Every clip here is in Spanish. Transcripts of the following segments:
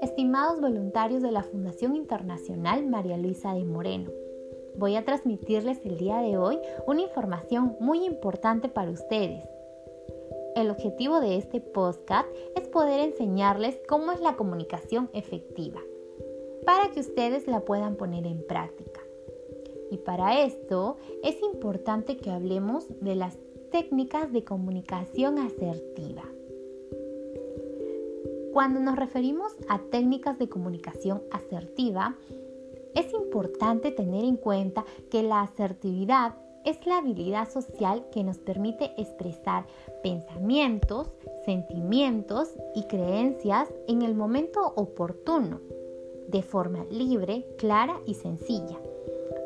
Estimados voluntarios de la Fundación Internacional María Luisa de Moreno, voy a transmitirles el día de hoy una información muy importante para ustedes. El objetivo de este podcast es poder enseñarles cómo es la comunicación efectiva, para que ustedes la puedan poner en práctica. Y para esto es importante que hablemos de las técnicas de comunicación asertiva. Cuando nos referimos a técnicas de comunicación asertiva, es importante tener en cuenta que la asertividad es la habilidad social que nos permite expresar pensamientos, sentimientos y creencias en el momento oportuno, de forma libre, clara y sencilla,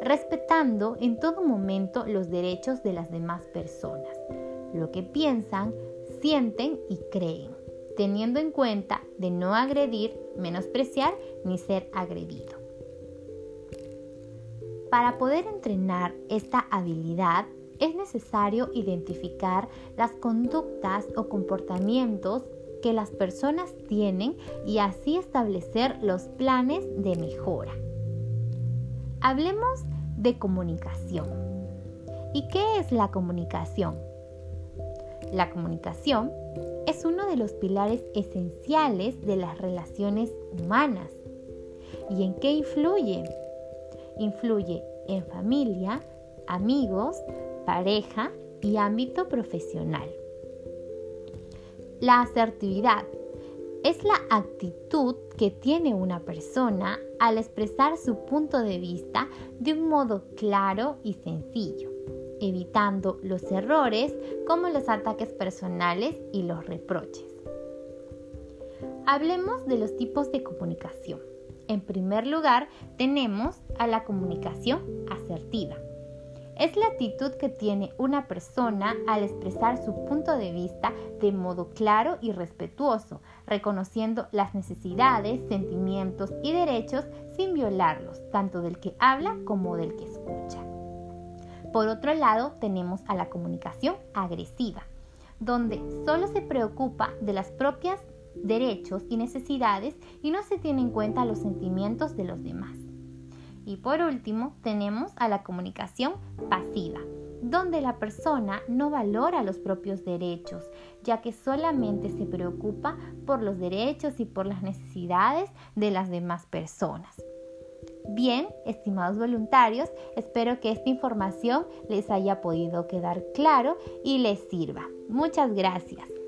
respetando en todo momento los derechos de las demás personas, lo que piensan, sienten y creen, teniendo en cuenta de no agredir, menospreciar ni ser agredido. Para poder entrenar esta habilidad es necesario identificar las conductas o comportamientos que las personas tienen y así establecer los planes de mejora. Hablemos de comunicación. ¿Y qué es la comunicación? La comunicación es uno de los pilares esenciales de las relaciones humanas. ¿Y en qué influye? Influye en familia, amigos, pareja y ámbito profesional. La asertividad es la actitud que tiene una persona al expresar su punto de vista de un modo claro y sencillo, evitando los errores como los ataques personales y los reproches. Hablemos de los tipos de comunicación. En primer lugar, tenemos a la comunicación asertiva. Es la actitud que tiene una persona al expresar su punto de vista de modo claro y respetuoso, reconociendo las necesidades, sentimientos y derechos sin violarlos, tanto del que habla como del que escucha. Por otro lado, tenemos a la comunicación agresiva, donde solo se preocupa de las propias derechos y necesidades y no se tiene en cuenta los sentimientos de los demás. Y por último, tenemos a la comunicación pasiva, donde la persona no valora los propios derechos, ya que solamente se preocupa por los derechos y por las necesidades de las demás personas. Bien, estimados voluntarios, espero que esta información les haya podido quedar claro y les sirva. Muchas gracias.